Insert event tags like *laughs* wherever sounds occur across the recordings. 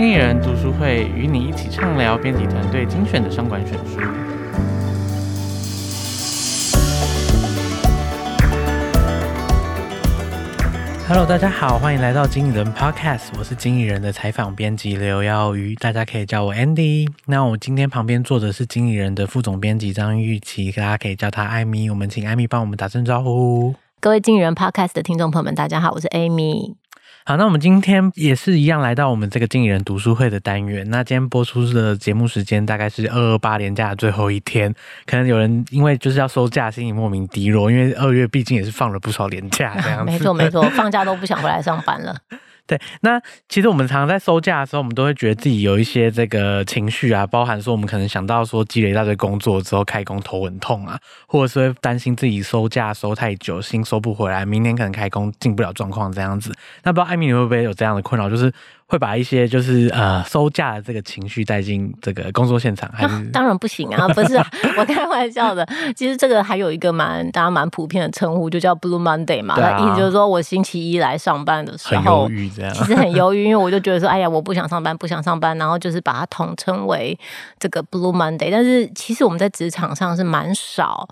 经理人读书会，与你一起畅聊编辑团队精选的商管选书。Hello，大家好，欢迎来到经理人 Podcast，我是经理人的采访编辑刘耀瑜，大家可以叫我 Andy。那我今天旁边坐的是经理人的副总编辑张玉琪，大家可以叫她艾米。我们请艾米帮我们打声招呼。各位经理人 Podcast 的听众朋友们，大家好，我是艾米。好，那我们今天也是一样来到我们这个经理人读书会的单元。那今天播出的节目时间大概是二二八连假的最后一天，可能有人因为就是要收假，心里莫名低落，因为二月毕竟也是放了不少连假这样子。*laughs* 没错没错，放假都不想回来上班了。对，那其实我们常常在收假的时候，我们都会觉得自己有一些这个情绪啊，包含说我们可能想到说积累一大堆工作之后开工头很痛啊，或者是会担心自己收假收太久，心收不回来，明年可能开工进不了状况这样子。那不知道艾米你会不会有这样的困扰，就是？会把一些就是呃收假的这个情绪带进这个工作现场，还是、啊、当然不行啊！不是啊，*laughs* 我开玩笑的。其实这个还有一个蛮大家蛮普遍的称呼，就叫 Blue Monday 嘛。那、啊、意思就是说我星期一来上班的时候，很忧郁这样。其实很犹豫，因为我就觉得说，哎呀，我不想上班，不想上班，然后就是把它统称为这个 Blue Monday。但是其实我们在职场上是蛮少。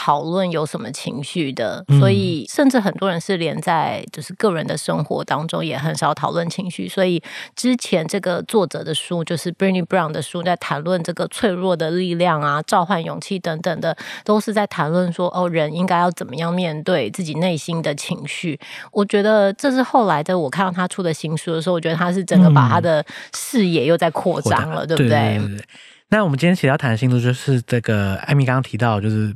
讨论有什么情绪的，所以甚至很多人是连在就是个人的生活当中也很少讨论情绪。所以之前这个作者的书，就是 Brené Brown 的书，在谈论这个脆弱的力量啊、召唤勇气等等的，都是在谈论说哦，人应该要怎么样面对自己内心的情绪。我觉得这是后来的我看到他出的新书的时候，我觉得他是整个把他的视野又在扩张了，嗯、对不对？对，对，对。那我们今天写要谈的新书就是这个艾米刚刚提到，就是。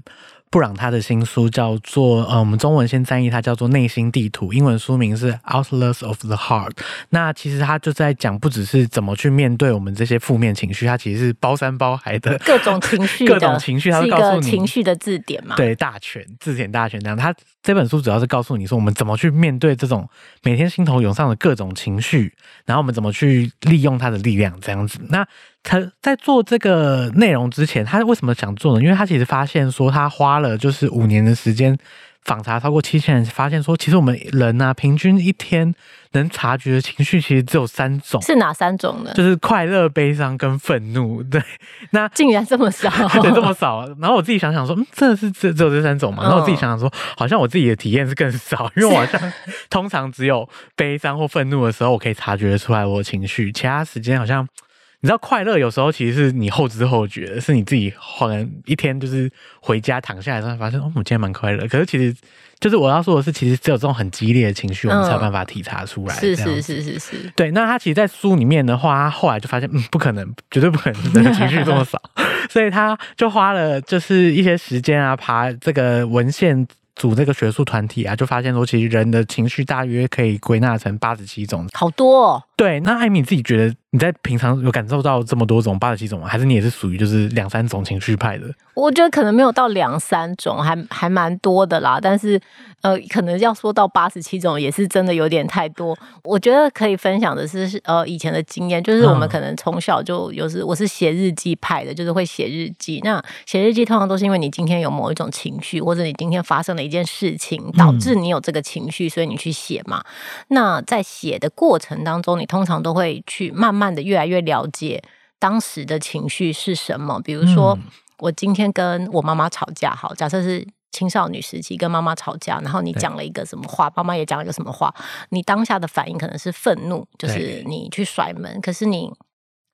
布朗他的新书叫做呃，我们中文先翻译它叫做《内心地图》，英文书名是《Atlas of the Heart》。那其实他就在讲，不只是怎么去面对我们这些负面情绪，它其实是包山包海的各种情绪，*laughs* 各种情绪，它是告诉你情绪的字典嘛？对，大全字典大全这样。他这本书主要是告诉你说，我们怎么去面对这种每天心头涌上的各种情绪，然后我们怎么去利用它的力量这样子。那他在做这个内容之前，他为什么想做呢？因为他其实发现说，他花了就是五年的时间访查超过七千人，发现说，其实我们人啊，平均一天能察觉的情绪其实只有三种，是哪三种呢？就是快乐、悲伤跟愤怒。对，那竟然这么少，*laughs* 对，这么少。然后我自己想想说，嗯，真的是只只有这三种嘛？然后我自己想想说，好像我自己的体验是更少，因为我好像 *laughs* 通常只有悲伤或愤怒的时候，我可以察觉出来我的情绪，其他时间好像。你知道快乐有时候其实是你后知后觉，是你自己可能一天就是回家躺下来之后发现，哦，我今天蛮快乐。可是其实就是我要说的是，其实只有这种很激烈的情绪，我们才有办法体察出来。是是是是是。对，那他其实，在书里面的话，他后来就发现，嗯，不可能，绝对不可能，情绪这么少，*laughs* 所以他就花了就是一些时间啊，爬这个文献。组这个学术团体啊，就发现说，其实人的情绪大约可以归纳成八十七种，好多哦。对，那艾米自己觉得你在平常有感受到这么多种八十七种吗？还是你也是属于就是两三种情绪派的？我觉得可能没有到两三种，还还蛮多的啦。但是呃，可能要说到八十七种，也是真的有点太多。我觉得可以分享的是，呃，以前的经验，就是我们可能从小就有时我是写日记派的，就是会写日记。那写日记通常都是因为你今天有某一种情绪，或者你今天发生了。一件事情导致你有这个情绪，所以你去写嘛。那在写的过程当中，你通常都会去慢慢的越来越了解当时的情绪是什么。比如说，我今天跟我妈妈吵架，好，假设是青少女时期跟妈妈吵架，然后你讲了一个什么话，妈妈也讲了一个什么话，你当下的反应可能是愤怒，就是你去甩门，可是你。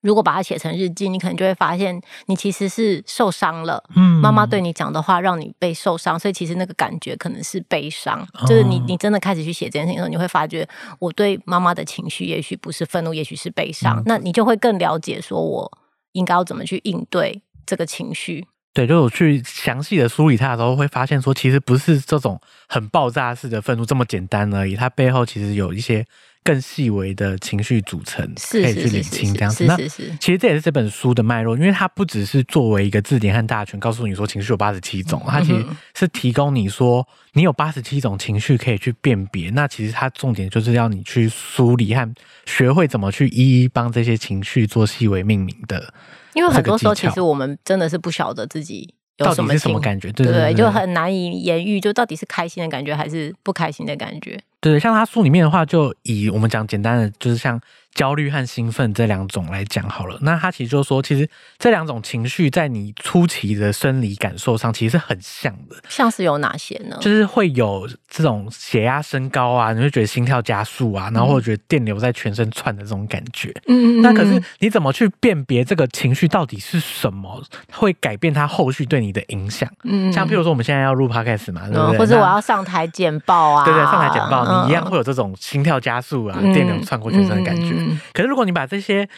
如果把它写成日记，你可能就会发现，你其实是受伤了。嗯，妈妈对你讲的话让你被受伤，所以其实那个感觉可能是悲伤。就是你，你真的开始去写这件事情的时候，你会发觉，我对妈妈的情绪也许不是愤怒，也许是悲伤。那你就会更了解，说我应该要怎么去应对这个情绪。对，就我去详细的梳理它的时候，会发现说，其实不是这种很爆炸式的愤怒这么简单而已，它背后其实有一些。更细微的情绪组成可以去理清，这样子。那其实这也是这本书的脉络，因为它不只是作为一个字典和大全，告诉你说情绪有八十七种，它其实是提供你说你有八十七种情绪可以去辨别。那其实它重点就是要你去梳理和学会怎么去一一帮这些情绪做细微命名的。因为很多时候，其实我们真的是不晓得自己。到底是什么感觉？对对，对，对，对，就很难以言喻。就到底是开心的感觉还是不开心的感觉？对，像他书里面的话，就以我们讲简单的，就是像焦虑和兴奋这两种来讲好了，那他其实就是说，其实这两种情绪在你初期的生理感受上，其实是很像的。像是有哪些呢？就是会有这种血压升高啊，你会觉得心跳加速啊，然后或者觉得电流在全身窜的这种感觉。嗯，那可是你怎么去辨别这个情绪到底是什么，会改变它后续对你的影响？嗯，像譬如说我们现在要录 podcast 嘛，对不对？或者我要上台简报啊，对对，上台简报，你一样会有这种心跳加速啊，电流窜过全身的感觉。可是如果你把这些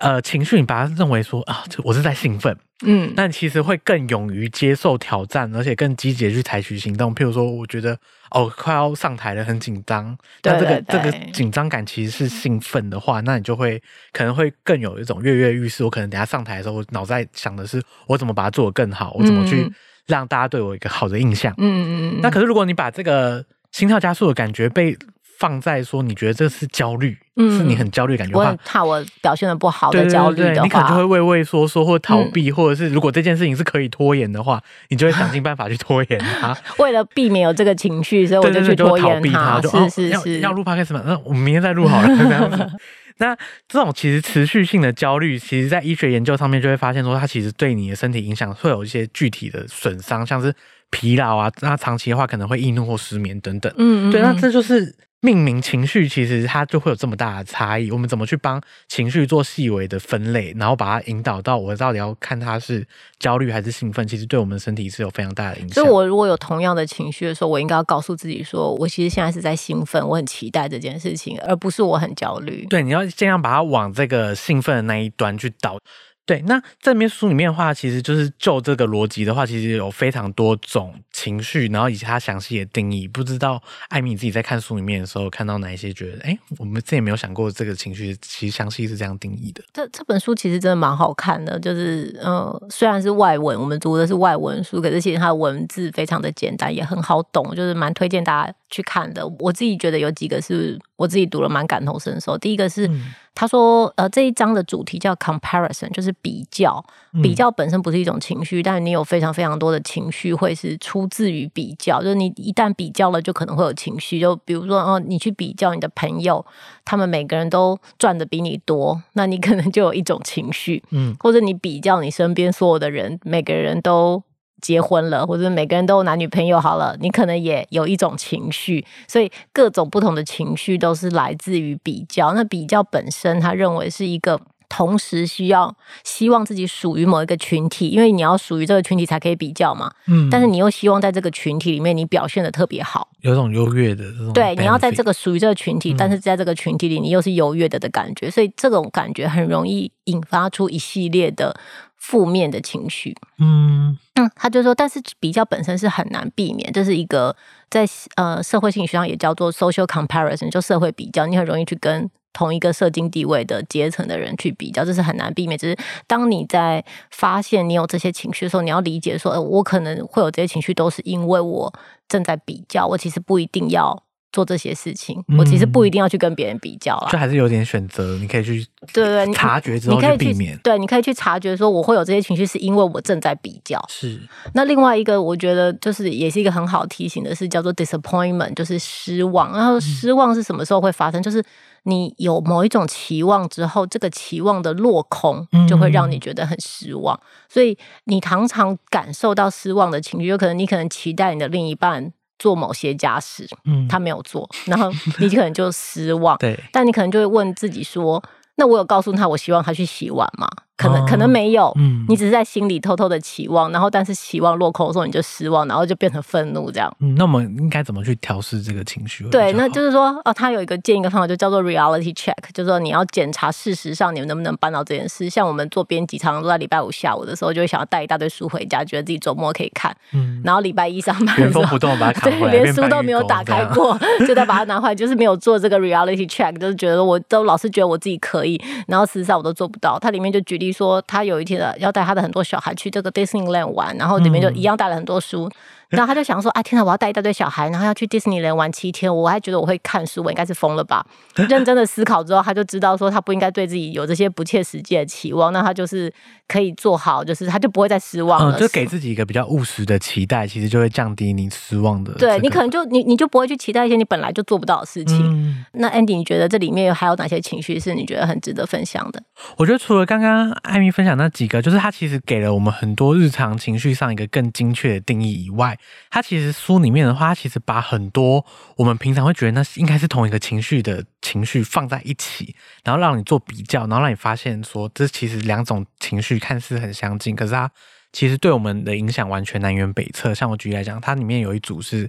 呃情绪，你把它认为说啊，我是在兴奋，嗯，那你其实会更勇于接受挑战，而且更积极的去采取行动。譬如说，我觉得哦，快要上台了，很紧张，但这个这个紧张感其实是兴奋的话，那你就会可能会更有一种跃跃欲试。我可能等下上台的时候，我脑袋想的是我怎么把它做得更好，我怎么去让大家对我一个好的印象。嗯嗯嗯。那可是如果你把这个心跳加速的感觉被放在说，你觉得这是焦虑，嗯、是你很焦虑感觉的话，我很怕我表现的不好的焦虑的话，对对对，你可能就会畏畏缩缩或逃避，嗯、或者是如果这件事情是可以拖延的话，你就会想尽办法去拖延它。*laughs* 为了避免有这个情绪，所以我就去拖延它。是是是，要录 podcast 吗？那我们明天再录好了。这样子。*laughs* 那这种其实持续性的焦虑，其实在医学研究上面就会发现说，它其实对你的身体影响会有一些具体的损伤，像是疲劳啊，那长期的话可能会易怒或失眠等等。嗯，嗯，对，那这就是。命名情绪其实它就会有这么大的差异，我们怎么去帮情绪做细微的分类，然后把它引导到我到底要看它是焦虑还是兴奋，其实对我们身体是有非常大的影响。所以，我如果有同样的情绪的时候，我应该要告诉自己说，我其实现在是在兴奋，我很期待这件事情，而不是我很焦虑。对，你要尽量把它往这个兴奋的那一端去导。对，那这边书里面的话，其实就是就这个逻辑的话，其实有非常多种情绪，然后以及它详细的定义。不知道艾米自己在看书里面的时候，看到哪一些觉得，哎，我们自己没有想过这个情绪，其实详细是这样定义的。这这本书其实真的蛮好看的，就是嗯，虽然是外文，我们读的是外文书，可是其实它的文字非常的简单，也很好懂，就是蛮推荐大家去看的。我自己觉得有几个是我自己读了蛮感同身受。第一个是。嗯他说：“呃，这一章的主题叫 comparison，就是比较。比较本身不是一种情绪，嗯、但是你有非常非常多的情绪会是出自于比较。就是你一旦比较了，就可能会有情绪。就比如说，哦，你去比较你的朋友，他们每个人都赚的比你多，那你可能就有一种情绪。嗯，或者你比较你身边所有的人，每个人都。”结婚了，或者每个人都有男女朋友好了，你可能也有一种情绪，所以各种不同的情绪都是来自于比较。那比较本身，他认为是一个同时需要希望自己属于某一个群体，因为你要属于这个群体才可以比较嘛。嗯，但是你又希望在这个群体里面你表现的特别好，有种优越的这种。对，你要在这个属于这个群体，嗯、但是在这个群体里你又是优越的的感觉，所以这种感觉很容易引发出一系列的。负面的情绪，嗯嗯，他就说，但是比较本身是很难避免，这是一个在呃社会心理学上也叫做 social comparison，就社会比较，你很容易去跟同一个社经地位的阶层的人去比较，这是很难避免。只是当你在发现你有这些情绪的时候，你要理解说，呃，我可能会有这些情绪，都是因为我正在比较，我其实不一定要。做这些事情，我其实不一定要去跟别人比较啦，就还是有点选择，你可以去对对对察觉之后去避免，对，你可以去察觉说我会有这些情绪，是因为我正在比较。是。那另外一个，我觉得就是也是一个很好提醒的是，叫做 disappointment，就是失望。然后失望是什么时候会发生？就是你有某一种期望之后，这个期望的落空，就会让你觉得很失望。所以你常常感受到失望的情绪，有可能你可能期待你的另一半。做某些家事，嗯，他没有做，然后你可能就失望，*laughs* 对，但你可能就会问自己说，那我有告诉他我希望他去洗碗吗？可能可能没有，嗯，你只是在心里偷偷的期望，然后但是期望落空的时候你就失望，然后就变成愤怒这样。嗯，那我们应该怎么去调试这个情绪？对，那就是说，哦，他有一个建议的方法，就叫做 reality check，就是说你要检查事实上你们能不能办到这件事。像我们做编辑，常常都在礼拜五下午的时候，就会想要带一大堆书回家，觉得自己周末可以看，嗯，然后礼拜一上班原封不动把它对，连书都没有打开过，就再把它拿回来，就是没有做这个 reality check，就是觉得我都老是觉得我自己可以，然后事实上我都做不到。它里面就举例说，他有一天。要带他的很多小孩去这个 Disneyland 玩，然后里面就一样带了很多书。嗯、然后他就想说：“啊，天哪，我要带一大堆小孩，然后要去迪士尼乐园玩七天，我还觉得我会看书，我应该是疯了吧？*laughs* ”认真的思考之后，他就知道说他不应该对自己有这些不切实际的期望，那他就是可以做好，就是他就不会再失望了。嗯，就给自己一个比较务实的期待，其实就会降低你失望的、这个。对，你可能就你你就不会去期待一些你本来就做不到的事情。嗯、那 Andy，你觉得这里面有还有哪些情绪是你觉得很值得分享的？我觉得除了刚刚艾米分享那几个，就是他其实给了我们很多日常情绪上一个更精确的定义以外，他其实书里面的话，他其实把很多我们平常会觉得那应该是同一个情绪的情绪放在一起，然后让你做比较，然后让你发现说，这其实两种情绪看似很相近，可是它其实对我们的影响完全南辕北辙。像我举例来讲，它里面有一组是。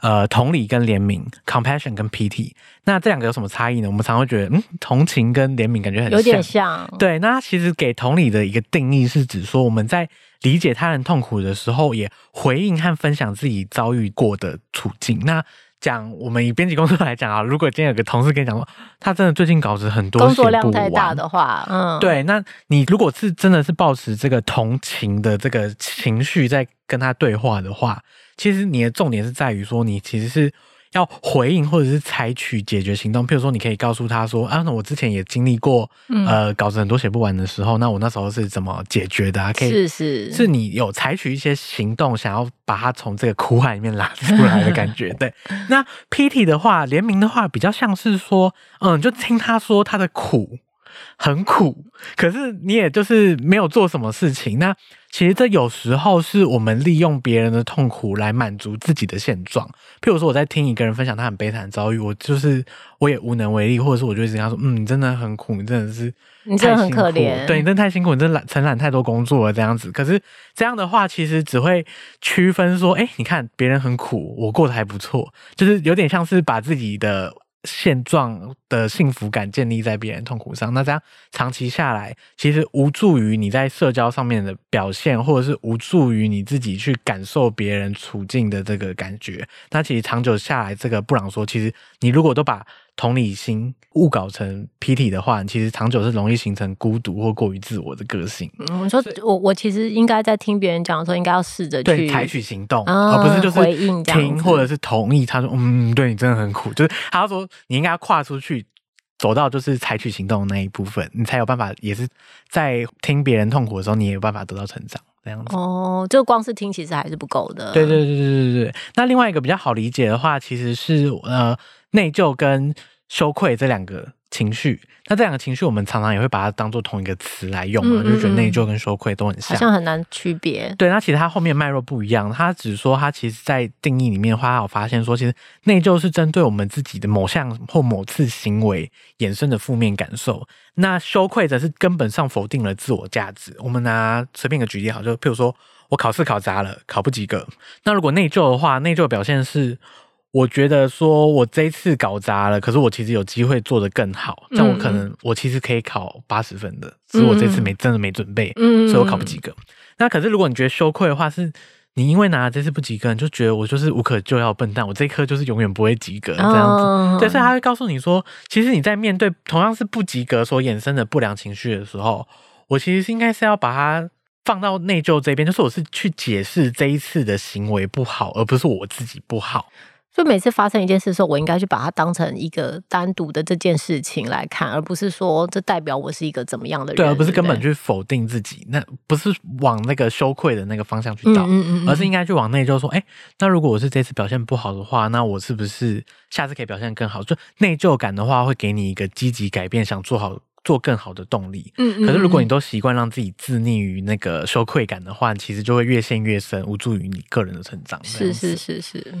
呃，同理跟怜悯，compassion 跟 pity，那这两个有什么差异呢？我们常会觉得，嗯，同情跟怜悯感觉很像，有点像。对，那其实给同理的一个定义是指说，我们在理解他人痛苦的时候，也回应和分享自己遭遇过的处境。那讲我们以编辑工作来讲啊，如果今天有个同事跟你讲说，他真的最近稿子很多，工作量太大的话，嗯，对，那你如果是真的是抱持这个同情的这个情绪在跟他对话的话。其实你的重点是在于说，你其实是要回应或者是采取解决行动。譬如说，你可以告诉他说：“啊，那我之前也经历过，呃，稿子很多写不完的时候，那我那时候是怎么解决的啊？”可以是是，是你有采取一些行动，想要把他从这个苦海里面拉出来的感觉。*laughs* 对，那 pity 的话，联名的话，比较像是说，嗯，就听他说他的苦。很苦，可是你也就是没有做什么事情。那其实这有时候是我们利用别人的痛苦来满足自己的现状。譬如说，我在听一个人分享他很悲惨的遭遇，我就是我也无能为力，或者是我就会跟他说：“嗯，你真的很苦，你真的是你真的很可怜，对，你真的太辛苦，你真的承揽太多工作了这样子。”可是这样的话，其实只会区分说：“哎，你看别人很苦，我过得还不错。”就是有点像是把自己的。现状的幸福感建立在别人痛苦上，那这样长期下来，其实无助于你在社交上面的表现，或者是无助于你自己去感受别人处境的这个感觉。那其实长久下来，这个布朗说，其实你如果都把同理心误搞成 pity 的话，其实长久是容易形成孤独或过于自我的个性。嗯，我说我我其实应该在听别人讲的时候，应该要试着去采取行动，嗯，而不是就是回应听或者是同意。他说：“嗯，对你真的很苦。”就是他说你应该要跨出去，走到就是采取行动的那一部分，你才有办法，也是在听别人痛苦的时候，你也有办法得到成长。这样子哦，就光是听其实还是不够的。对对对对对对。那另外一个比较好理解的话，其实是呃。内疚跟羞愧这两个情绪，那这两个情绪，我们常常也会把它当做同一个词来用嘛，嗯嗯嗯，就觉得内疚跟羞愧都很像，好像很难区别。对，那其实它后面脉络不一样，它只是说它其实，在定义里面的话，它有发现说，其实内疚是针对我们自己的某项或某次行为衍生的负面感受，那羞愧则是根本上否定了自我价值。我们拿随便一个举例好，就譬如说我考试考砸了，考不及格，那如果内疚的话，内疚表现是。我觉得说，我这一次搞砸了，可是我其实有机会做得更好。像我可能，我其实可以考八十分的，只是我这次没真的没准备，所以我考不及格。那可是如果你觉得羞愧的话，是你因为拿了这次不及格，你就觉得我就是无可救药笨蛋，我这一科就是永远不会及格这样子。对，所以他会告诉你说，其实你在面对同样是不及格所衍生的不良情绪的时候，我其实是应该是要把它放到内疚这边，就是我是去解释这一次的行为不好，而不是我自己不好。就每次发生一件事的时候，我应该去把它当成一个单独的这件事情来看，而不是说这代表我是一个怎么样的人，对，而不是根本去否定自己。那不是往那个羞愧的那个方向去找，嗯嗯嗯，而是应该去往内，就是说，哎，那如果我是这次表现不好的话，那我是不是下次可以表现更好？就内疚感的话，会给你一个积极改变、想做好、做更好的动力。嗯，嗯，嗯，可是如果你都习惯让自己自溺于那个羞愧感的话，其实就会越陷越深，无助于你个人的成长。是是是是，对。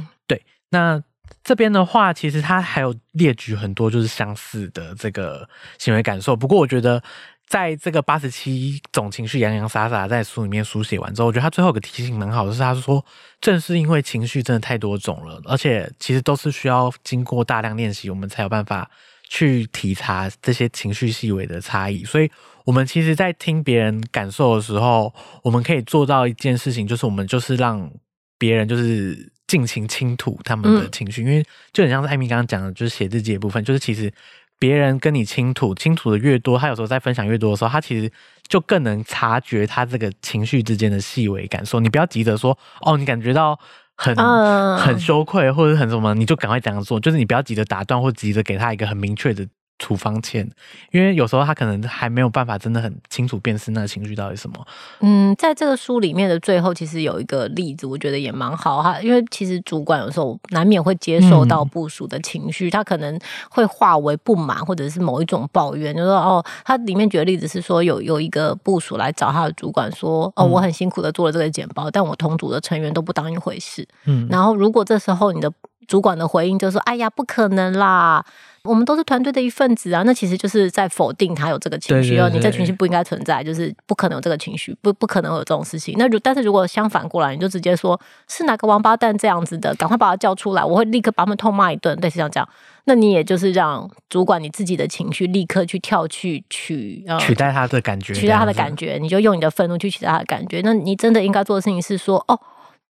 那这边的话，其实他还有列举很多就是相似的这个行为感受。不过，我觉得在这个八十七种情绪洋洋洒洒在书里面书写完之后，我觉得他最后一个提醒蛮好的，是他说，正是因为情绪真的太多种了，而且其实都是需要经过大量练习，我们才有办法去体察这些情绪细微的差异。所以，我们其实，在听别人感受的时候，我们可以做到一件事情，就是我们就是让别人就是。尽情倾吐他们的情绪，嗯、因为就很像是艾米刚刚讲的，就是写日记的部分，就是其实别人跟你倾吐，倾吐的越多，他有时候在分享越多的时候，他其实就更能察觉他这个情绪之间的细微感受。你不要急着说，哦，你感觉到很、uh, 很羞愧或者很什么，你就赶快这样做，就是你不要急着打断或急着给他一个很明确的。处方签，因为有时候他可能还没有办法真的很清楚辨识那个情绪到底什么。嗯，在这个书里面的最后，其实有一个例子，我觉得也蛮好哈。因为其实主管有时候难免会接受到部署的情绪，嗯、他可能会化为不满或者是某一种抱怨，就说哦，他里面举的例子是说有有一个部署来找他的主管说，哦，我很辛苦的做了这个简报，但我同组的成员都不当一回事。嗯，然后如果这时候你的主管的回应就说，哎呀，不可能啦。我们都是团队的一份子啊，那其实就是在否定他有这个情绪哦。你这情绪不应该存在，就是不可能有这个情绪，不不可能有这种事情。那如但是如果相反过来，你就直接说是哪个王八蛋这样子的，赶快把他叫出来，我会立刻把他们痛骂一顿。类似像这样，那你也就是让主管你自己的情绪立刻去跳去取呃取代他的感觉，取代他的感觉，你就用你的愤怒去取代他的感觉。那你真的应该做的事情是说，哦，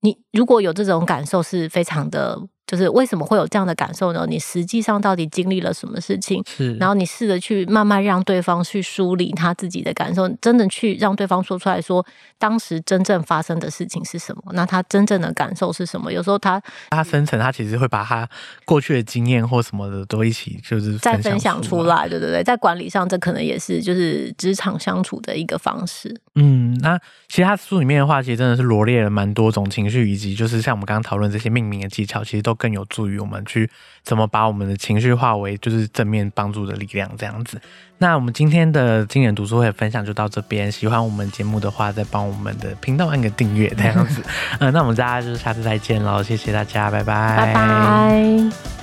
你如果有这种感受，是非常的。就是为什么会有这样的感受呢？你实际上到底经历了什么事情？是，然后你试着去慢慢让对方去梳理他自己的感受，真的去让对方说出来说，当时真正发生的事情是什么？那他真正的感受是什么？有时候他他深层，他其实会把他过去的经验或什么的都一起就是再分享出来。对对对，在管理上，这可能也是就是职场相处的一个方式。嗯，那其实他书里面的话，其实真的是罗列了蛮多种情绪，以及就是像我们刚刚讨论这些命名的技巧，其实都。更有助于我们去怎么把我们的情绪化为就是正面帮助的力量这样子。那我们今天的经典读书会分享就到这边。喜欢我们节目的话，再帮我们的频道按个订阅这样子。嗯、*laughs* 呃，那我们大家就是下次再见喽，谢谢大家，拜拜，拜拜。